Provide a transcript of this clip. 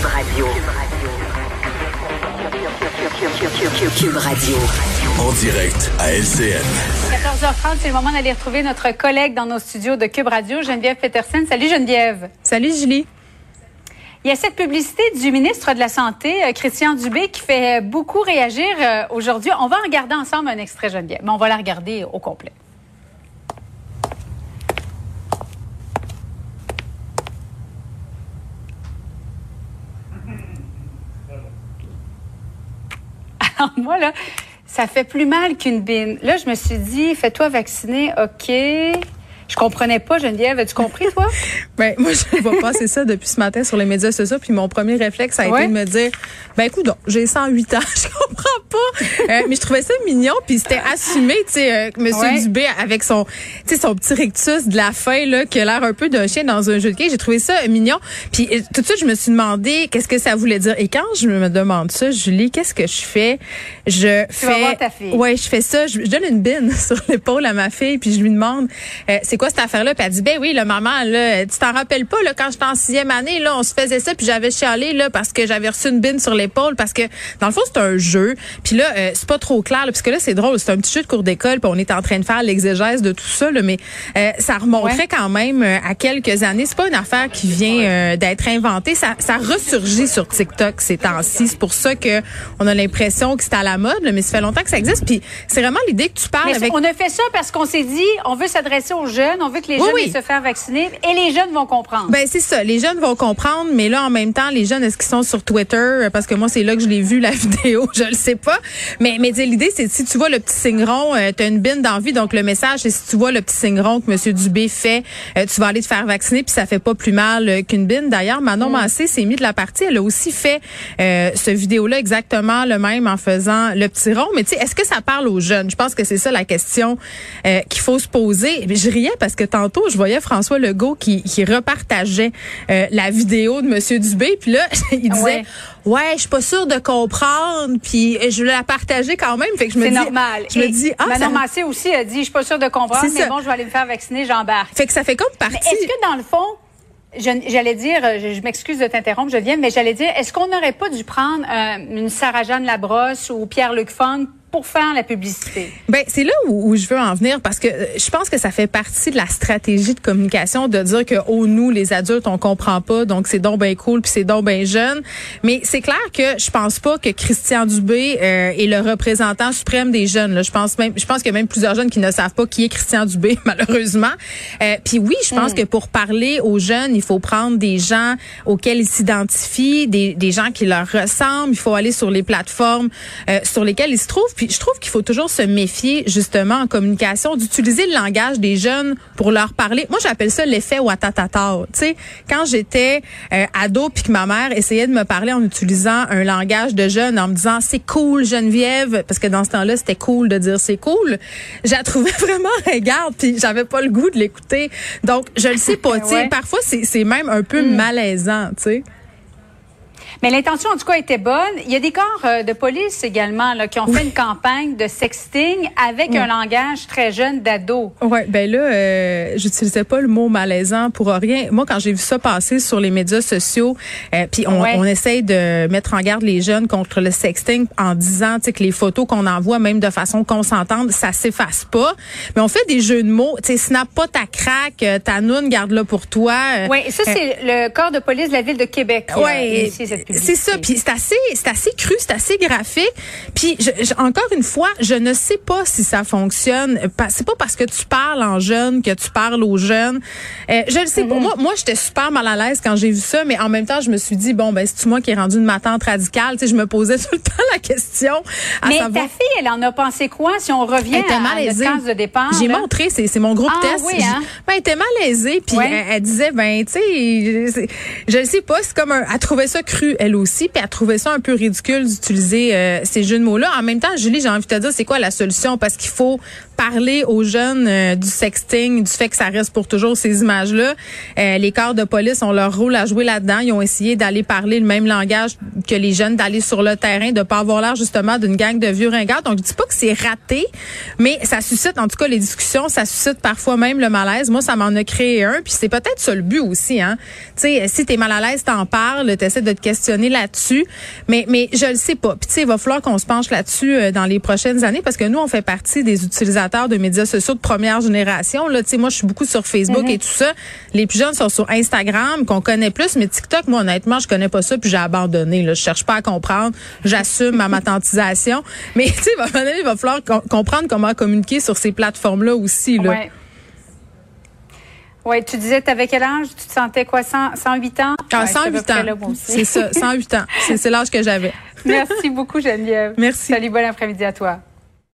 Cube Radio. Cube Radio. En direct à LCN. 14h30, c'est le moment d'aller retrouver notre collègue dans nos studios de Cube Radio, Geneviève Peterson. Salut Geneviève. Salut Julie. Il y a cette publicité du ministre de la Santé, euh, Christian Dubé, qui fait beaucoup réagir euh, aujourd'hui. On va regarder ensemble un extrait, Geneviève, mais on va la regarder au complet. Moi, là, ça fait plus mal qu'une bine. Là, je me suis dit, fais-toi vacciner, OK. Je comprenais pas, Geneviève. As-tu compris, toi? ben, moi, je vois passer ça depuis ce matin sur les médias sociaux. Puis mon premier réflexe a été de me dire, ben, écoute, j'ai 108 ans. Je comprends pas. Euh, mais je trouvais ça mignon. Puis c'était assumé, tu sais, euh, Monsieur Dubé avec son, tu sais, son petit rectus de la fin, là, qui a l'air un peu d'un chien dans un jeu de quai. J'ai trouvé ça mignon. Puis euh, tout de suite, je me suis demandé qu'est-ce que ça voulait dire? Et quand je me demande ça, Julie, qu'est-ce que je fais? Je tu fais. ta fille. Ouais, je fais ça. Je, donne une bine sur l'épaule à ma fille, puis je lui demande, c'est quoi cette affaire-là? Puis elle dit, ben oui, le maman, là, tu t'en rappelles pas, là, quand j'étais en sixième année, là, on se faisait ça, puis j'avais chialé, là, parce que j'avais reçu une bine sur l'épaule, parce que, dans le fond, c'est un jeu. Puis là, euh, c'est pas trop clair, là, parce que là, c'est drôle, c'est un petit jeu de cours d'école, puis on est en train de faire l'exégèse de tout ça, là, mais euh, ça remonterait quand même euh, à quelques années. C'est pas une affaire qui vient d'être inventée. Ça, ça ressurgit sur TikTok ces temps-ci. C'est pour ça que on a l'impression que c'est à la mode, mais ça fait longtemps que ça existe. Puis c'est vraiment l'idée que tu parles avec... On a fait ça parce qu'on s'est dit, on veut s'adresser aux jeunes, on veut que les jeunes se faire vacciner et les jeunes vont comprendre. Ben c'est ça, les jeunes vont comprendre, mais là en même temps, les jeunes est-ce qu'ils sont sur Twitter? Parce que moi c'est là que je l'ai vu la vidéo, je le sais pas. Mais mais l'idée c'est si tu vois le petit signe rond, euh, tu as une bine d'envie donc le message c'est si tu vois le petit signe rond que monsieur Dubé fait, euh, tu vas aller te faire vacciner puis ça fait pas plus mal euh, qu'une bine. D'ailleurs, Manon mm. Massé s'est mis de la partie, elle a aussi fait ce vidéo là exactement le même en faisant le petit rond, mais tu sais est-ce que ça parle aux jeunes? Je pense que c'est ça la question qu'il faut se poser. Je riais parce que tantôt je voyais François Legault qui, qui repartageait euh, la vidéo de Monsieur Dubé, puis là, il disait, ouais, je suis pas sûre de comprendre, puis je la partager quand même. Fait que je me dis, normal. Je me dis, ah, Manon ça... Massé aussi a dit, je suis pas sûre de comprendre, mais bon, je vais aller me faire vacciner, j'embarque. Fait que ça fait comme partie. Est-ce que dans le fond, J'allais dire, je, m'excuse de t'interrompre, je viens, mais j'allais dire, est-ce qu'on n'aurait pas dû prendre euh, une Sarah-Jeanne Labrosse ou Pierre-Luc Funk pour faire la publicité? Ben c'est là où, je veux en venir parce que euh, je pense que ça fait partie de la stratégie de communication de dire que oh nous les adultes on comprend pas donc c'est donc bien cool puis c'est donc bien jeune. Mais c'est clair que je pense pas que Christian Dubé euh, est le représentant suprême des jeunes. Là. Je pense même je pense qu'il y a même plusieurs jeunes qui ne savent pas qui est Christian Dubé malheureusement. Euh, puis oui, je pense hmm. que pour parler aux jeunes, il faut prendre des gens auxquels ils s'identifient, des, des gens qui leur ressemblent. Il faut aller sur les plateformes euh, sur lesquelles ils se trouvent puis je trouve qu'il faut toujours se méfier justement en communication d'utiliser le langage des jeunes pour leur parler. Moi, j'appelle ça l'effet watatata. Tu sais, quand j'étais euh, ado puis que ma mère essayait de me parler en utilisant un langage de jeune en me disant c'est cool Geneviève parce que dans ce temps-là, c'était cool de dire c'est cool. Je la trouvais vraiment regarde puis j'avais pas le goût de l'écouter. Donc, je le sais pas, tu sais, parfois c'est même un peu mm. malaisant, tu sais. Mais l'intention, en tout cas, était bonne. Il y a des corps euh, de police également là, qui ont fait une campagne de sexting avec un langage très jeune d'ado. Ouais, ben là, euh, j'utilisais pas le mot malaisant pour rien. Moi, quand j'ai vu ça passer sur les médias sociaux, euh, puis on, on, essaye de mettre en garde les jeunes contre le sexting en disant que les photos qu'on envoie, même de façon consentante, ça s'efface pas. Mais on fait des jeux de mots. Tu sais, snap pas ta craque, euh, ta noune, garde-la pour toi. Oui, ça, c'est le corps de police de la ville de Québec. Oui, c'est ça. Puis c'est assez, c'est assez cru, c'est assez graphique. Puis je, encore une fois, je ne sais pas si ça fonctionne. C'est pas parce que tu parles en jeune que tu parles aux jeunes. Euh, je le sais pas. Mm-hmm. Moi, moi, j'étais super mal à l'aise quand j'ai vu ça, mais en même temps, je me suis dit bon, ben c'est moi qui ai rendu une matante radicale? Tu sais, je me posais tout le temps la question. mais ta fille, elle en a pensé quoi si on revient à notre case de départ J'ai montré, c'est mon groupe ah, test. Oui, hein? ben, elle était malaisée, puis elle, disait ben tu sais, je, ne sais pas, c'est comme un, elle trouvait ça cru elle aussi, puis elle trouvait ça un peu ridicule d'utiliser euh, ces jeux de mots-là. En même temps, Julie, j'ai envie de te dire, c'est quoi la solution? Parce qu'il faut parler aux jeunes euh, du sexting, du fait que ça reste pour toujours ces images-là. Euh, les corps de police ont leur rôle à jouer là-dedans. Ils ont essayé d'aller parler le même langage que les jeunes, d'aller sur le terrain, de pas avoir l'air justement d'une gang de vieux ringards. Donc, je dis pas que c'est raté, mais ça suscite en tout cas les discussions, ça suscite parfois même le malaise. Moi, ça m'en a créé un, puis c'est peut-être ça le but aussi. Hein. Tu sais, si t'es mal à l'aise, t'en parles, t'essaies de te questionner là-dessus, mais mais je le sais pas. Puis tu sais, il va falloir qu'on se penche là-dessus euh, dans les prochaines années parce que nous, on fait partie des utilisateurs de médias sociaux de première génération. Là, tu sais, moi, je suis beaucoup sur Facebook Mm-hmm. et tout ça. Les plus jeunes sont sur Instagram, qu'on connaît plus, mais TikTok, moi, honnêtement, je connais pas ça, puis j'ai abandonné. Là, je cherche pas à comprendre. J'assume ma matantisation. Mais tu sais, il va falloir com- comprendre comment communiquer sur ces plateformes-là aussi. Là. Ouais. Ouais, tu disais, tu avais quel âge? Tu te sentais quoi, 100, 108 ans? Ah, Ouais, c'est à peu 108 près ans. C'est ça, 108 ans. C'est c'est l'âge que j'avais. Merci beaucoup, Geneviève. Merci. Salut, bon après-midi à toi.